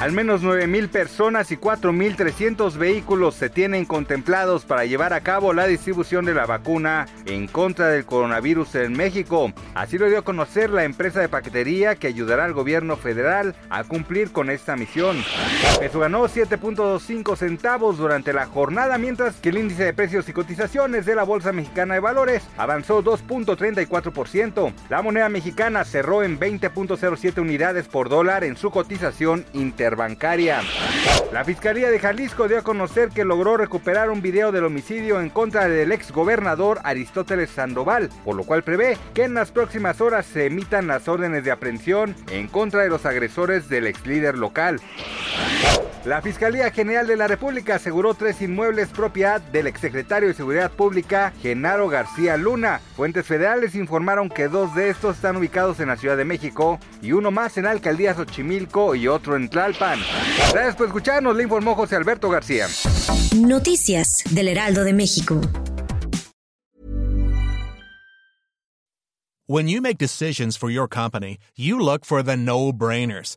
Al menos 9.000 personas y 4.300 vehículos se tienen contemplados para llevar a cabo la distribución de la vacuna en contra del coronavirus en México. Así lo dio a conocer la empresa de paquetería que ayudará al gobierno federal a cumplir con esta misión. Eso ganó 7.25 centavos durante la jornada, mientras que el índice de precios y cotizaciones de la Bolsa Mexicana de Valores avanzó 2.34%. La moneda mexicana cerró en 20.07 unidades por dólar en su cotización interna bancaria. La Fiscalía de Jalisco dio a conocer que logró recuperar un video del homicidio en contra del ex gobernador Aristóteles Sandoval, por lo cual prevé que en las próximas horas se emitan las órdenes de aprehensión en contra de los agresores del ex líder local. La Fiscalía General de la República aseguró tres inmuebles propiedad del exsecretario de Seguridad Pública, Genaro García Luna. Fuentes federales informaron que dos de estos están ubicados en la Ciudad de México y uno más en la alcaldía Xochimilco y otro en Tlalpan. Gracias por escucharnos, le informó José Alberto García. Noticias del Heraldo de México. When you make decisions for your company, you look for the no-brainers.